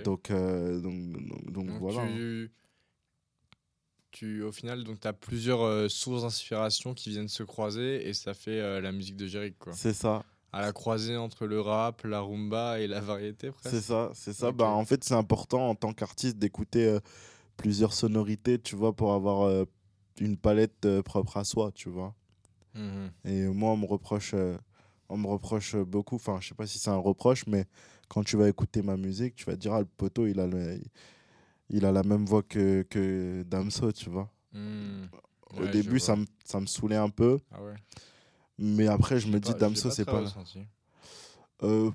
Donc, euh, donc, donc, donc voilà. hein. tu, tu, au final, tu as plusieurs sources d'inspiration qui viennent se croiser et ça fait la musique de. Quoi. C'est ça. À la croisée entre le rap, la rumba et la variété presque. C'est ça, c'est ça. Bah, en fait, c'est important en tant qu'artiste d'écouter euh, plusieurs sonorités, tu vois, pour avoir euh, une palette euh, propre à soi, tu vois. Mhm. Et moi, on me reproche, on me reproche beaucoup, enfin, je sais pas si c'est un reproche, mais quand tu vas écouter ma musique, tu vas te dire, ah, le poteau, il a, le- il a la même voix que, que Damso, tu vois. Mhm. Au Ouais, début, ça me, ça me saoulait un peu, Ah ouais. Mais après, je me dis, pas- Damso, c'est pas. ressenti. Euh,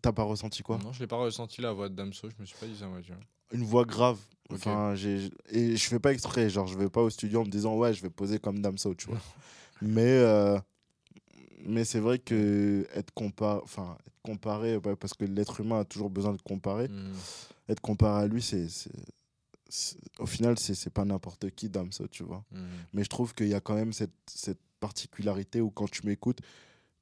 T'as pas ressenti quoi? Non, je l'ai pas ressenti la voix de Damso, je me suis pas dit ça moi, tu vois. Une voix grave. Enfin, j'ai et je fais pas exprès, genre je vais pas au studio en me disant ouais, je vais poser comme Damso, tu vois. mais euh, mais c'est vrai que être comparé enfin être comparé ouais, parce que l'être humain a toujours besoin de comparer, Mhm. être comparé à lui c'est au final c'est pas n'importe qui Damso, tu vois. Mhm. Mais je trouve qu'il y a quand même cette cette particularité où quand tu m'écoutes,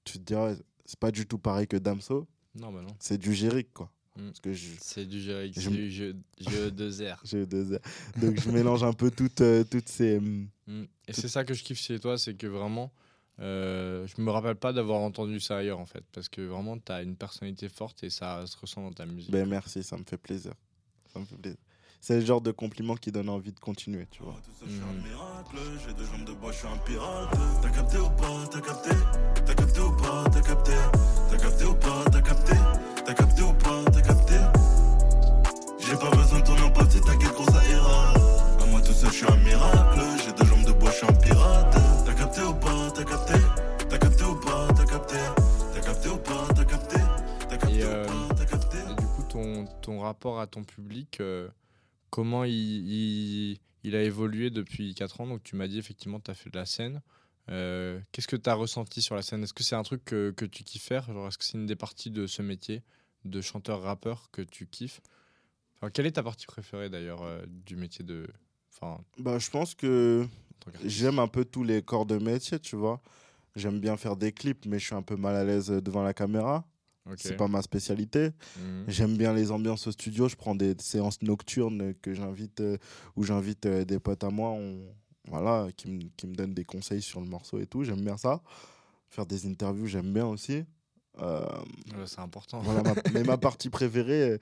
tu te diras c'est pas du tout pareil que Damso, Non, bah non. c'est du Jéric quoi. Mm. Parce que je C'est du Jerick, Je du jeu, jeu de zère. j'ai deux airs. Donc je mélange un peu toutes euh, toutes ces hum, Mm. Et c'est ça que je kiffe chez toi, c'est que vraiment, euh, je me rappelle pas d'avoir entendu ça ailleurs en fait, parce que vraiment, tu as une personnalité forte et ça se ressent dans ta musique. Ben merci, ça me fait plaisir. Ça me fait plaisir. C'est le genre de compliment qui donne envie de continuer, tu vois. Tout seul, je suis un miracle. J'ai deux jambes de bois, je suis un pirate. T'as capté ou pas T'as capté? T'as capté ou pas T'as capté? T'as capté ou pas T'as capté? T'as capté ou pas T'as capté? J'ai pas besoin de ton empathie, t'inquiète gros ça ira. À moi tout seul, je suis un miracle. J'ai deux jambes de bois, je suis un pirate. T'as capté ou pas T'as capté? T'as capté ou pas T'as capté? T'as capté ou pas T'as capté? T'as capté Et, ou euh, pas T'as capté? Et du coup, ton, ton rapport à ton public, euh, comment il, il, il a évolué depuis 4 ans Donc, tu m'as dit effectivement, tu as fait de la scène. Euh, Qu'est-ce que tu as ressenti sur la scène? Est-ce que c'est un truc que, que tu kiffes faire? Est-ce que c'est une des parties de ce métier de chanteur-rappeur que tu kiffes? Enfin, Quelle est ta partie préférée d'ailleurs euh, du métier de. Enfin, Bah, je pense que j'aime un peu tous les corps de métier, tu vois. J'aime bien faire des clips, mais je suis un peu mal à l'aise devant la caméra. Ok. C'est pas ma spécialité. Mhm. J'aime bien les ambiances au studio. Je prends des séances nocturnes que j'invite, euh, où j'invite euh, des potes à moi, on- voilà, qui me qui me donnent des conseils sur le morceau et tout. J'aime bien ça. Faire des interviews, j'aime bien aussi. Euh, c'est important. voilà, ma- mais ma partie préférée,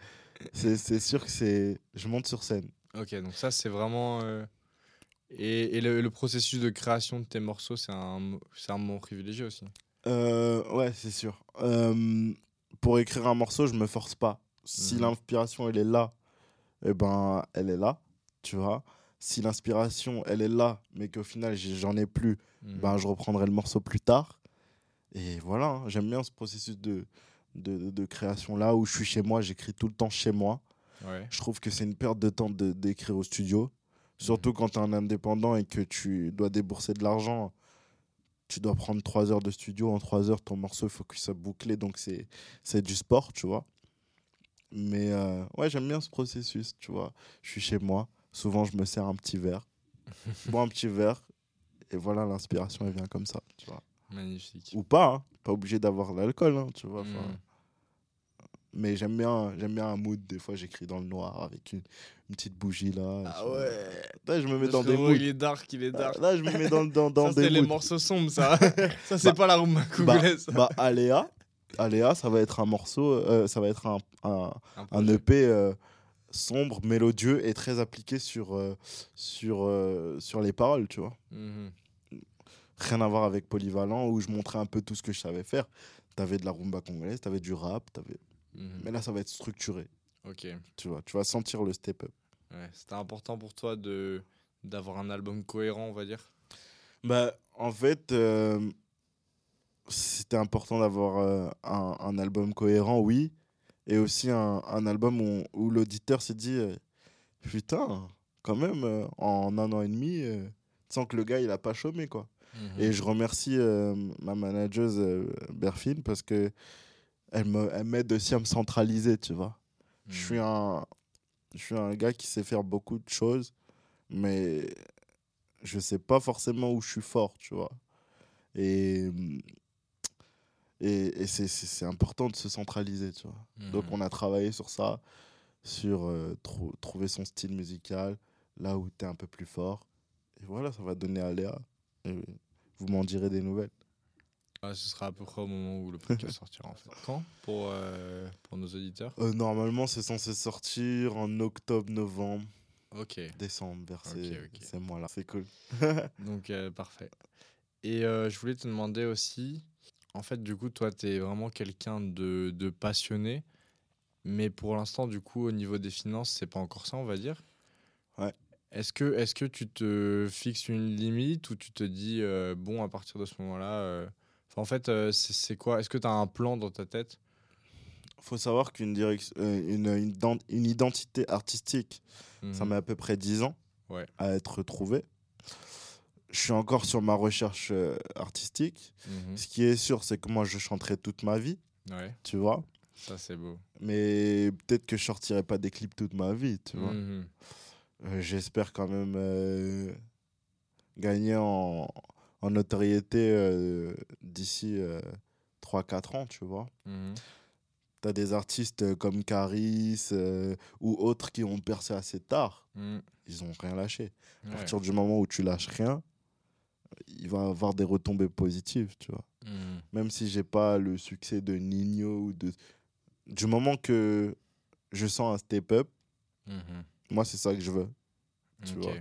c'est c'est sûr que c'est, je monte sur scène. Ok, donc ça, c'est vraiment. Et, et le, le processus de création de tes morceaux, c'est un, un moment privilégié aussi. Euh, ouais, c'est sûr. Euh, pour écrire un morceau, je me force pas. Si Mhm. l'inspiration elle est là, eh ben elle est là, tu vois. Si l'inspiration elle est là, mais qu'au final j'en ai plus, Mhm. ben je reprendrai le morceau plus tard. Et voilà, hein, j'aime bien ce processus de, de, de- de création là où je suis chez moi, j'écris tout le temps chez moi. Ouais. Je trouve que c'est une perte de temps d'écrire au studio. Surtout quand tu es un indépendant et que tu dois débourser de l'argent. Tu dois prendre 3 heures de studio. En 3 heures, ton morceau, il faut qu'il soit bouclé. Donc, c'est du sport, tu vois. Mais euh, ouais, j'aime bien ce processus, tu vois. Je suis chez moi. Souvent, je me sers un petit verre. Bois un petit verre. Et voilà, l'inspiration, elle vient comme ça, tu vois. Magnifique. Ou pas, hein. Pas obligé d'avoir l'alcool, hein, tu vois. enfin, Mhm. Mais j'aime bien, j'aime bien un mood. Des fois, j'écris dans le noir avec une, une petite bougie là. Ah ouais. Là, je me mets Le dans des moods. Il est dark, il est dark. Là, je me mets dans, dans, dans ça, des c'est les moods. morceaux sombres, ça. ça, c'est Bah, pas la rumba congolaise. bah, Aléa, Aléa, ça va être un morceau, euh, ça va être un, un, Un. EP euh, sombre, mélodieux et très appliqué sur, euh, sur, sur les paroles, tu vois. Mhm. Rien à voir avec Polyvalent où je montrais un peu tout ce que je savais faire. T'avais de la rumba congolaise, t'avais du rap, t'avais... Mhm. mais là, ça va être structuré, Ok. tu vois. Tu vas sentir le step-up. Ouais. C'était important pour toi de d'avoir un album cohérent, on va dire? Bah, en fait, euh, c'était important d'avoir euh, un, un album cohérent, oui. Et aussi un, un album où, où l'auditeur s'est dit euh, Putain, quand même, en un an et demi, tu sens que le gars, il a pas chômé, quoi. Mhm. Et je remercie ma manageuse Berfine parce que elle m'aide aussi à me centraliser, tu vois. Je suis Mhm. un, je suis un gars qui sait faire beaucoup de choses, mais je sais pas forcément où je suis fort, tu vois. Et, et, et c'est- important de se centraliser, tu vois. Donc Mhm. on a travaillé sur ça, sur euh, trou- trouver son style musical, là où tu es un peu plus fort. Et voilà, ça va donner à Léa. Et vous m'en direz des nouvelles. Ouais, ce sera à peu près au moment où le podcast sortira en fait. Quand? Pour, euh, pour nos auditeurs? Euh, normalement, c'est censé sortir en octobre, novembre, Ok, décembre, vers ces, Ok, ok. ces mois-là. C'est cool. donc euh, parfait. Et euh, je voulais te demander aussi, en fait, du coup, toi, tu es vraiment quelqu'un de, de passionné, mais pour l'instant, du coup, au niveau des finances, c'est pas encore ça, on va dire. Ouais. Est-ce que, est que tu te fixes une limite ou tu te dis, euh, bon, à partir de ce moment-là, euh, en fait, euh, c'est quoi? Est-ce que tu as un plan dans ta tête? Faut savoir qu'une direction, euh, une, une, dent- une identité artistique, ça Mhm. met à peu près 10 ans Ouais. à être trouvée. Je suis encore sur ma recherche euh, artistique. Mhm. Ce qui est sûr, c'est que moi, je chanterai toute ma vie, Ouais, tu vois. ça c'est beau. Mais peut-être que je sortirai pas des clips toute ma vie, tu vois. Mhm. Euh, J'espère quand même euh, gagner en, en notoriété euh, d'ici 3-4 ans, tu vois. Mhm. Tu as des artistes euh, comme Caris euh, ou autres qui ont percé assez tard. Mhm. Ils ont rien lâché. À Ouais. partir du moment où tu lâches rien, il va avoir des retombées positives, tu vois. Mhm. Même si j'ai pas le succès de Nino ou de... Du moment que je sens un step-up, Mhm. moi, c'est ça que je veux. Tu vois.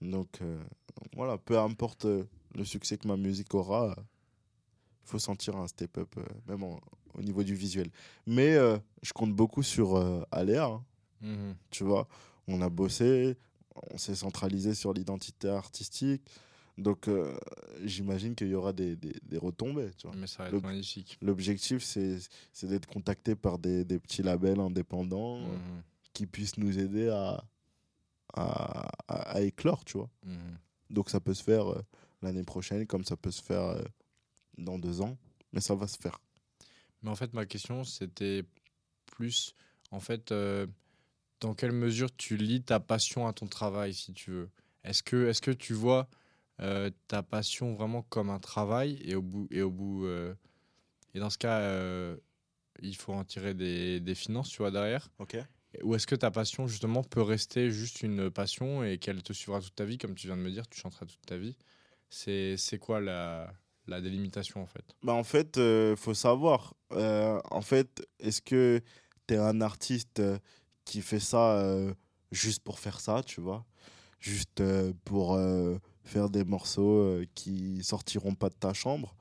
Donc, euh, voilà, peu importe euh, le succès que ma musique aura, il faut sentir un step-up, euh, même en- au niveau du visuel. Mais euh, je compte beaucoup sur euh, Aléa, hein, Mhm. tu vois. On a bossé, on s'est centralisé sur l'identité artistique. Donc, euh, j'imagine qu'il y aura des, des, des retombées, tu vois. Mais ça va être magnifique. L'objectif, c'est d'être contacté par des, des petits labels indépendants euh, Mhm. qui puissent nous aider à, à, à- à éclore, tu vois. Mhm. Donc ça peut se faire euh, l'année prochaine, comme ça peut se faire euh, dans deux ans, mais ça va se faire. Mais en fait, ma question, c'était plus, en fait, euh, dans quelle mesure tu lis ta passion à ton travail, si tu veux? Est-ce que, est que tu vois euh, ta passion vraiment comme un travail et au bout, et au bout, euh, et dans ce cas, euh, il faut en tirer des, des finances, tu vois, derrière? Ok. Ou est-ce que ta passion, justement, peut rester juste une passion et qu'elle te suivra toute ta vie Comme tu viens de me dire, tu chanteras toute ta vie? C'est c'est quoi la, la délimitation, en fait? Bah en fait, il faut savoir. euh, en fait, est-ce que tu es un artiste euh, qui fait ça euh, juste pour faire ça, tu vois? Juste euh, pour euh, faire des morceaux euh, qui sortiront pas de ta chambre?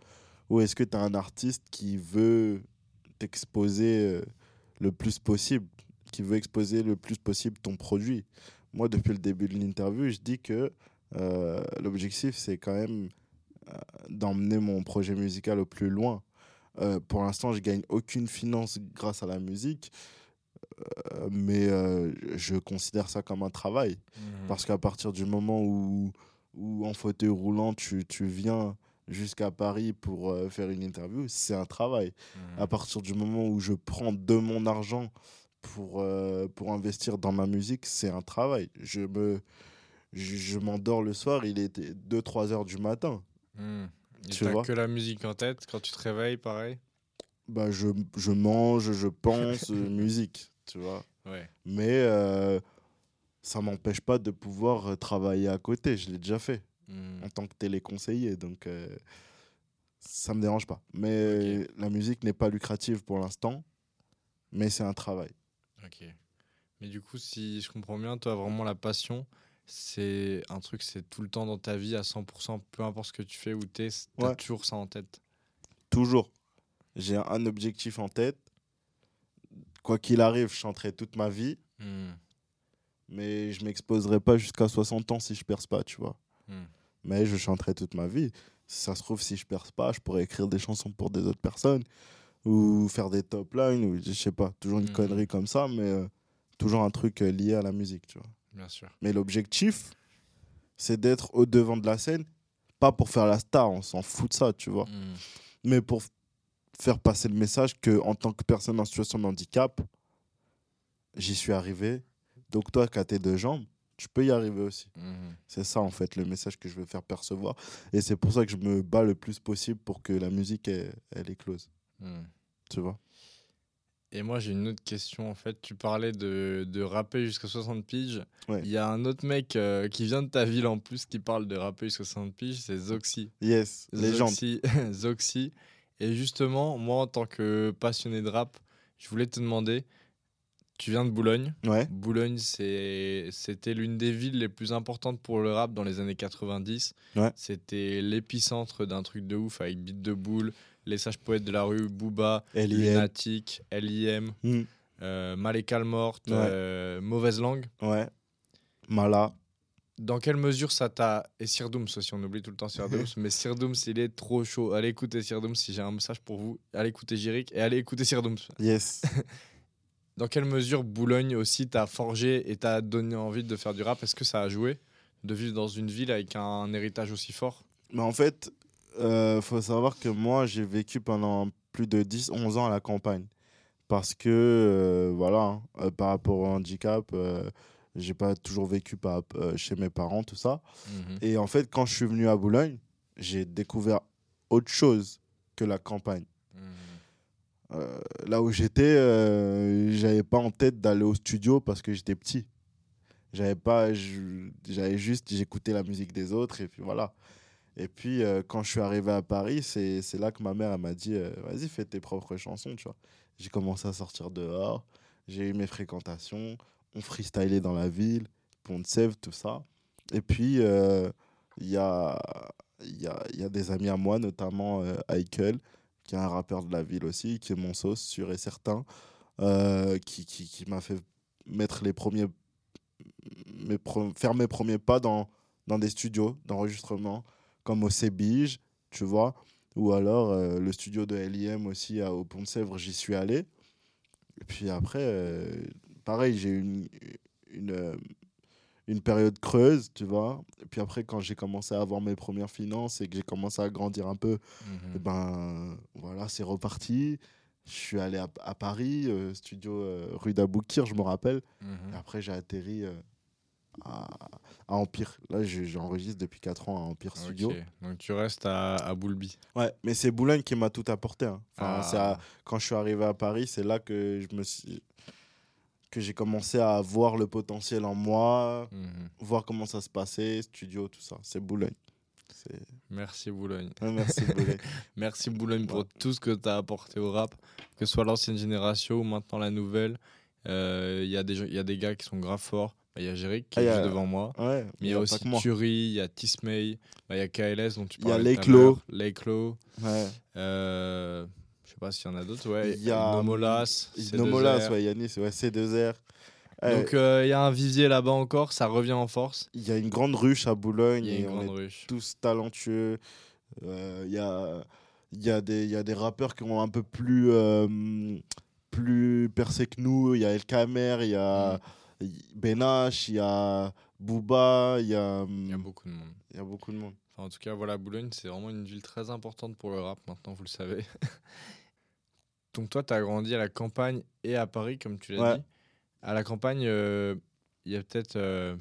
Ou est-ce que tu es un artiste qui veut t'exposer euh, le plus possible Qui veut exposer le plus possible ton produit? Moi, depuis le début de l'interview, je dis que euh, l'objectif, c'est quand même d'emmener mon projet musical au plus loin. Euh, pour l'instant, je gagne aucune finance grâce à la musique, euh, mais euh, je considère ça comme un travail. Parce qu'à partir du moment où, où en fauteuil roulant, tu, tu viens jusqu'à Paris pour euh, faire une interview, c'est un travail. Mhm. À partir du moment où je prends de mon argent pour, euh, pour investir dans ma musique, c'est un travail. Je me... Je, je m'endors le soir, il est 2-3 heures du matin. Et Tu vois que la musique en tête quand tu te réveilles, pareil? Bah, je, je mange, je pense, euh, musique, tu vois. Ouais. Mais euh, ça m'empêche pas de pouvoir euh, travailler à côté. Je l'ai déjà fait Mhm. en tant que téléconseiller, donc euh, ça me dérange pas. Mais la musique n'est pas lucrative pour l'instant, mais c'est un travail. Ok. Mais du coup, si je comprends bien, toi, vraiment la passion, c'est un truc, c'est tout le temps dans ta vie à 100%, peu importe ce que tu fais ou t'es, t'as Ouais. toujours ça en tête. Toujours. J'ai un objectif en tête. Quoi qu'il arrive, je chanterai toute ma vie, Mhm. mais je m'exposerai pas jusqu'à 60 ans si je perce pas, tu vois. Mhm. mais je chanterai toute ma vie. Si ça se trouve, si je perce pas, je pourrais écrire des chansons pour des autres personnes ou faire des top lines ou je sais pas, toujours une Mhm. connerie comme ça, mais euh, toujours un truc euh, lié à la musique, tu vois. Bien sûr. Mais l'objectif, c'est d'être au devant de la scène, pas pour faire la star, on s'en fout de ça, tu vois, Mhm. mais pour faire passer le message que en tant que personne en situation de handicap, j'y suis arrivé. Donc toi, qui as tes deux jambes, tu peux y arriver aussi. Mhm. C'est ça, en fait, le message que je veux faire percevoir. Et c'est pour ça que je me bats le plus possible pour que la musique, elle, elle éclose. Mhm. Tu vois? Et moi, j'ai une autre question. En fait, tu parlais de, de rapper jusqu'à 60 piges. Ouais. Il y a un autre mec euh, qui vient de ta ville en plus qui parle de rapper jusqu'à 60 piges, c'est Zoxy. Yes, légende. Zoxy, Zoxy. Et justement, moi, en tant que passionné de rap, je voulais te demander, tu viens de Boulogne. Ouais, Boulogne, c'était l'une des villes les plus importantes pour le rap dans les années 90. Ouais. C'était l'épicentre d'un truc de ouf avec Beat de Boule, Les Sages Poètes de la rue, Booba, LIM. Lunatic, L.I.M., euh, Malek Morte, Ouais. euh, Mauvaise Langue. ouais. Mala. Dans quelle mesure ça t'a. Et Sirdooms aussi, on oublie tout le temps Sirdooms, mais Sirdooms, il est trop chaud. Allez écouter Sirdooms si j'ai un message pour vous. Allez écouter Jirick et allez écouter Sirdooms. Yes. Dans quelle mesure Boulogne aussi t'a forgé et t'a donné envie de faire du rap? Est-ce que ça a joué de vivre dans une ville avec un héritage aussi fort? Mais en fait, euh, faut savoir que moi, j'ai vécu pendant plus de 10, 11 ans à la campagne. Parce que, euh, voilà, hein, euh, par rapport au handicap, euh, j'ai pas toujours vécu par, chez mes parents, tout ça. Et en fait, quand je suis venu à Boulogne, j'ai découvert autre chose que la campagne. Euh, là où j'étais, euh, j'avais pas en tête d'aller au studio parce que j'étais petit. J'avais pas, j'avais juste, j'écoutais la musique des autres et puis voilà. Et puis euh, quand je suis arrivé à Paris, c'est là que ma mère m'a dit, euh, vas-y fais tes propres chansons, tu vois. J'ai commencé à sortir dehors, j'ai eu mes fréquentations, on freestylait dans la ville, Pont de Sèvres, tout ça. Et puis euh, il y a y a, y a des amis à moi, notamment Heikel, qui est un rappeur de la ville aussi, qui est mon sauce, sûr et certain, qui, qui, qui m'a fait mettre les premiers, mes faire mes premiers pas dans, dans des studios d'enregistrement, comme au Cébige, tu vois, ou alors euh, le studio de LIM aussi à, au Pont de Sèvres, j'y suis allé. Et puis après, euh, pareil, j'ai eu une, une, euh, une période creuse, tu vois. Et puis après, quand j'ai commencé à avoir mes premières finances et que j'ai commencé à grandir un peu, Mhm. et ben voilà, c'est reparti. Je suis allé à, à Paris, euh, studio rue d'Aboukir, je me rappelle. Mhm. Et après, j'ai atterri à, à Empire. Là, je- j'enregistre depuis 4 ans à Empire Studio. Donc tu restes à, à Boulby. Ouais, mais c'est Boulogne qui m'a tout apporté. hein. Enfin, Ah. à- quand je suis arrivé à Paris, c'est là que je me suis que j'ai commencé à voir le potentiel en moi, Mhm. voir comment ça se passait, studio, tout ça. C'est Boulogne. Merci Boulogne. Ouais, merci Boulogne. Merci Boulogne pour Ouais. tout ce que tu as apporté au rap, que ce soit l'ancienne génération ou maintenant la nouvelle. Euh, Il y, a des gens- il y a des gars qui sont grave forts. Bah, Il y a Jerick qui Ah, est a- juste devant moi. Ouais, Mais il y a aussi. Turi, il y a Tismay, bah, il y a KLS dont tu Il y a parlais. Lakelow. Lakelow. Ouais. Euh, je sais pas s'il y en a d'autres. Ouais. Il y a, Nomolas. C2R. Nomolas, ouais, Yanis, ouais, C2R. Eh, Donc euh, il y a un vivier là-bas encore, ça revient en force. il y a une grande ruche à Boulogne Il y a et une on grande est ruche. tous talentueux. Euh, Il y, a, il y, a y a des rappeurs qui ont un peu plus, euh, plus percé que nous. Il y a El Kamer, il y a Mm. Benache, il y a Booba, il y a, Il y a beaucoup de monde. il y a beaucoup de monde. Enfin, en tout cas, voilà, Boulogne, c'est vraiment une ville très importante pour le rap, maintenant, vous le savez. Donc, toi, tu as grandi à la campagne et à Paris, comme tu l'as Ouais. dit. À la campagne, euh, il y a peut-être euh,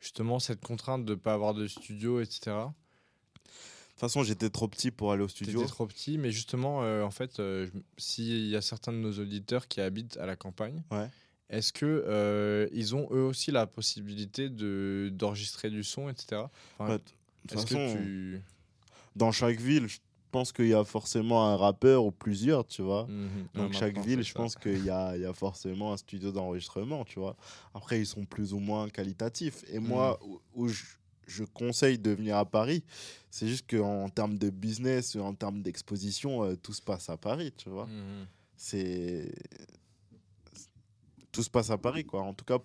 justement cette contrainte de ne pas avoir de studio, etc. De toute façon, j'étais trop petit pour aller au Tu studio. étais trop petit, mais justement, euh, en fait, euh, s'il y a certains de nos auditeurs qui habitent à la campagne, Ouais. Est-ce que euh, ils ont eux aussi la possibilité de d'enregistrer du son, etc. Enfin, Ouais, est-ce façon, que tu... dans chaque ville, je pense qu'il y a forcément un rappeur ou plusieurs, tu vois. Mhm. Donc Ouais, chaque ville, je pense qu'il y a, y a forcément un studio d'enregistrement, tu vois. Après, ils sont plus ou moins qualitatifs. Et moi, où, où je, je conseille de venir à Paris, c'est juste qu'en termes de business, en termes d'exposition, euh, tout se passe à Paris, tu vois. Mhm. C'est... Tout se passe à Paris, quoi. En tout cas,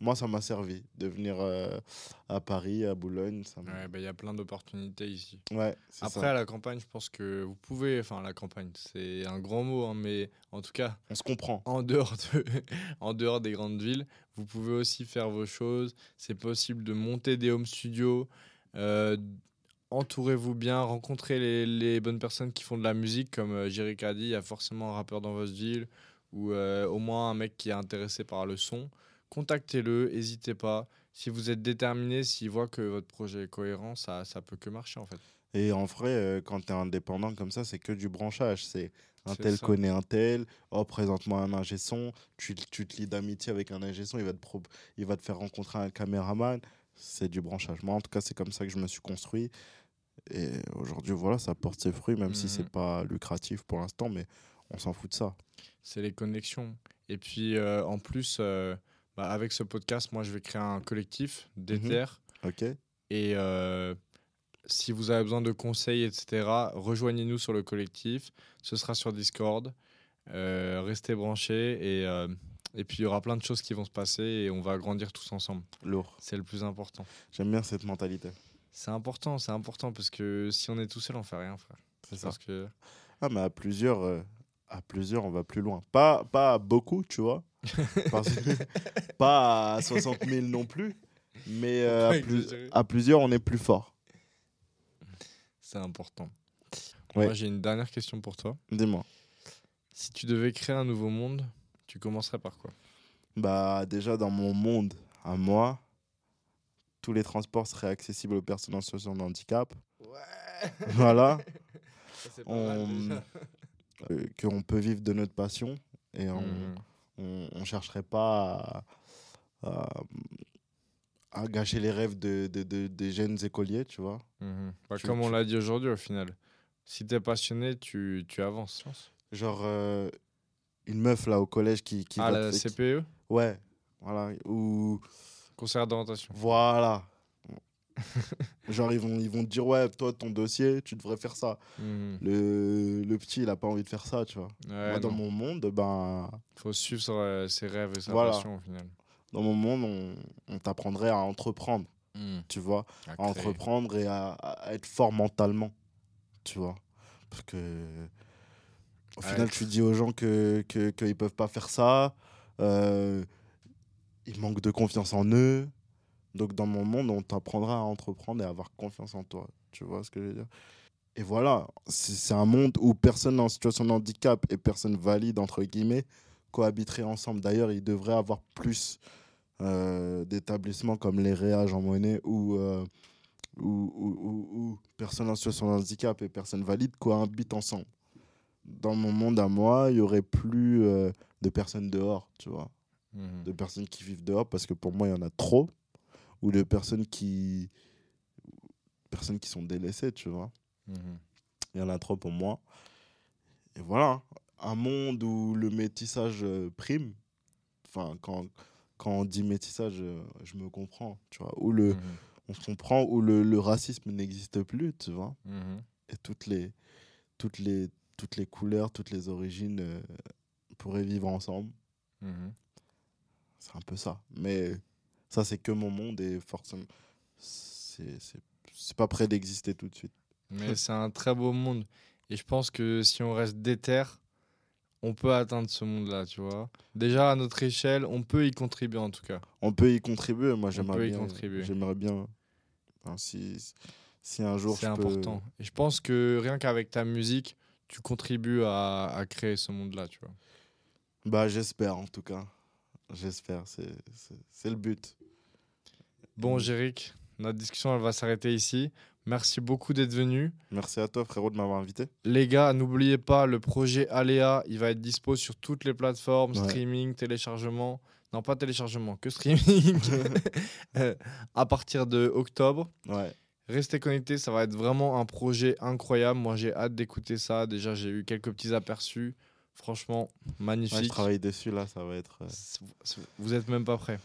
moi, ça m'a servi de venir euh, à Paris, à Boulogne. M'a- Ouais, bah, il y a plein d'opportunités ici. Ouais, Après, ça. à la campagne, je pense que vous pouvez. Enfin, la campagne, c'est un grand mot, hein, mais en tout cas, On se comprend. en dehors, de, en dehors des grandes villes, vous pouvez aussi faire vos choses. C'est possible de monter des home studios. euh, Entourez-vous bien, rencontrez les, les bonnes personnes qui font de la musique, comme euh, Jerick a dit, il y a forcément un rappeur dans votre ville, ou euh, au moins un mec qui est intéressé par le son. Contactez-le, n'hésitez pas. Si vous êtes déterminé, s'il voit que votre projet est cohérent, ça, ça peut que marcher en fait. Et en vrai, euh, quand tu es indépendant comme ça, c'est que du branchage. C'est un tel ça. connaît un tel. Oh, présente-moi un ingé son. Tu, tu te lis d'amitié avec un ingé son. Il va, te pro- il va te faire rencontrer un caméraman. C'est du branchage. Moi, en tout cas, c'est comme ça que je me suis construit. Et aujourd'hui, voilà, ça porte ses fruits, même si Mhm. c'est pas lucratif pour l'instant, mais on s'en fout de ça. C'est les connexions. Et puis euh, en plus, euh, bah, avec ce podcast, moi je vais créer un collectif d'Ether. Ok Et euh, si vous avez besoin de conseils, etc., rejoignez-nous sur le collectif. Ce sera sur Discord. Restez branchés et, et puis il y aura plein de choses qui vont se passer et on va grandir tous ensemble. Lourd. C'est le plus important. J'aime bien cette mentalité. C'est important, c'est important parce que si on est tout seul, on fait rien, frère. C'est ça. Parce que Ah, mais à plusieurs, euh, à plusieurs, on va plus loin. Pas, pas à beaucoup, tu vois. Parce que- pas à 60 000 non plus. Mais euh, à, plus- exagérer. à plusieurs, on est plus fort. c'est important. Ouais. Moi, j'ai une dernière question pour toi. Dis-moi. Si tu devais créer un nouveau monde, tu commencerais par quoi? Bah, déjà, dans mon monde, à moi, tous les transports seraient accessibles aux personnes en situation de handicap. Ouais Voilà. On- Euh, Qu'on peut vivre de notre passion. Et on Mhm. on, on chercherait pas à, à- à gâcher les rêves de, de- de- des jeunes écoliers, tu vois. Mhm. Bah, Tu- comme on tu- l'a dit aujourd'hui, au final, si t'es passionné, tu, tu avances. Genre, euh, une meuf là au collège qui, qui ah, va la te- CPE Ouais, voilà. Ou Concert d'orientation. voilà. Genre, ils vont, ils vont te dire, ouais, toi, ton dossier, tu devrais faire ça. Mhm. Le, le petit, il a pas envie de faire ça, tu vois. Ouais, Moi, dans mon monde, ben, faut suivre euh, ses rêves et sa Voilà. passion, au final. dans mon monde, on, on t'apprendrait à entreprendre, Mhm. tu vois. À entreprendre et à, à être fort mentalement, tu vois. Parce que au final, tu dis aux gens que que- qu'ils peuvent pas faire ça, euh, ils manquent de confiance en eux. Donc dans mon monde, on t'apprendra à entreprendre et à avoir confiance en toi. Tu vois ce que je veux dire? Et voilà, c'est un monde où personne en situation de handicap et personne valide, entre guillemets, cohabiteraient ensemble. D'ailleurs, ils devraient avoir plus euh, d'établissements comme les Réa en monnaie où, euh, où, où, où- personnes en situation de handicap et personnes valides cohabitent ensemble. Dans mon monde à moi, il y aurait plus euh, de personnes dehors, tu vois Mhm. de personnes qui vivent dehors parce que pour moi il y en a trop ou de personnes qui personnes qui sont délaissées tu vois Mhm. il y en a trop pour moi et voilà un monde où le métissage euh, prime enfin quand quand on dit métissage euh, je me comprends tu vois où le Mhm. on se comprend où le, le racisme n'existe plus tu vois Mhm. et toutes les toutes les toutes les couleurs toutes les origines euh, pourraient vivre ensemble. C'est un peu ça. Mais ça, c'est que mon monde et forcément, c'est pas prêt d'exister tout de suite. Mais c'est un très beau monde. Et je pense que si on reste déter, on peut atteindre ce monde-là, tu vois. Déjà, à notre échelle, on peut y contribuer en tout cas. On peut y contribuer. Moi, j'aimerais bien. J'aimerais bien. enfin, si, si un jour C'est peux- important. Et je pense que rien qu'avec ta musique, tu contribues à, à créer ce monde-là, tu vois. Bah, j'espère en tout cas. J'espère. C'est le but. Bon. Jéric, notre discussion, elle va s'arrêter ici. Merci beaucoup d'être venu. Merci à toi, frérot, de m'avoir invité. Les gars, n'oubliez pas, le projet Aléa, il va être dispo sur toutes les plateformes, Ouais. streaming, téléchargement. Non, pas téléchargement, que streaming. À partir de octobre. Ouais. Restez connectés, ça va être vraiment un projet incroyable. Moi, j'ai hâte d'écouter ça. Déjà, j'ai eu quelques petits aperçus. Franchement, Ouais, je magnifique. travaille dessus là. Ça va être. euh, Vous êtes même pas prêts.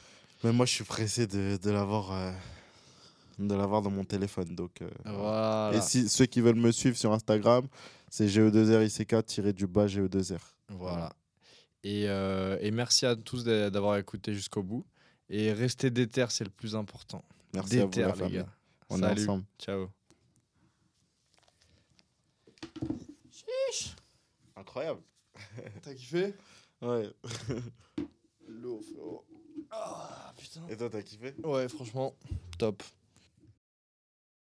Mais moi, je suis pressé de, de l'avoir. euh, de l'avoir dans mon téléphone. Donc. euh, Voilà. Et si ceux qui veulent me suivre sur Instagram, c'est GE2RICK-du-bas GE2R. Voilà. Et, euh, et merci à tous d'a- d'avoir écouté jusqu'au bout. Et restez déter, c'est le plus important. Merci à vous, déter, la les famille. gars. On est Salut. ensemble. Ciao. Incroyable. T'as kiffé Ouais. Lourd, frérot. Ah, putain. Et toi, t'as kiffé Ouais, franchement, top.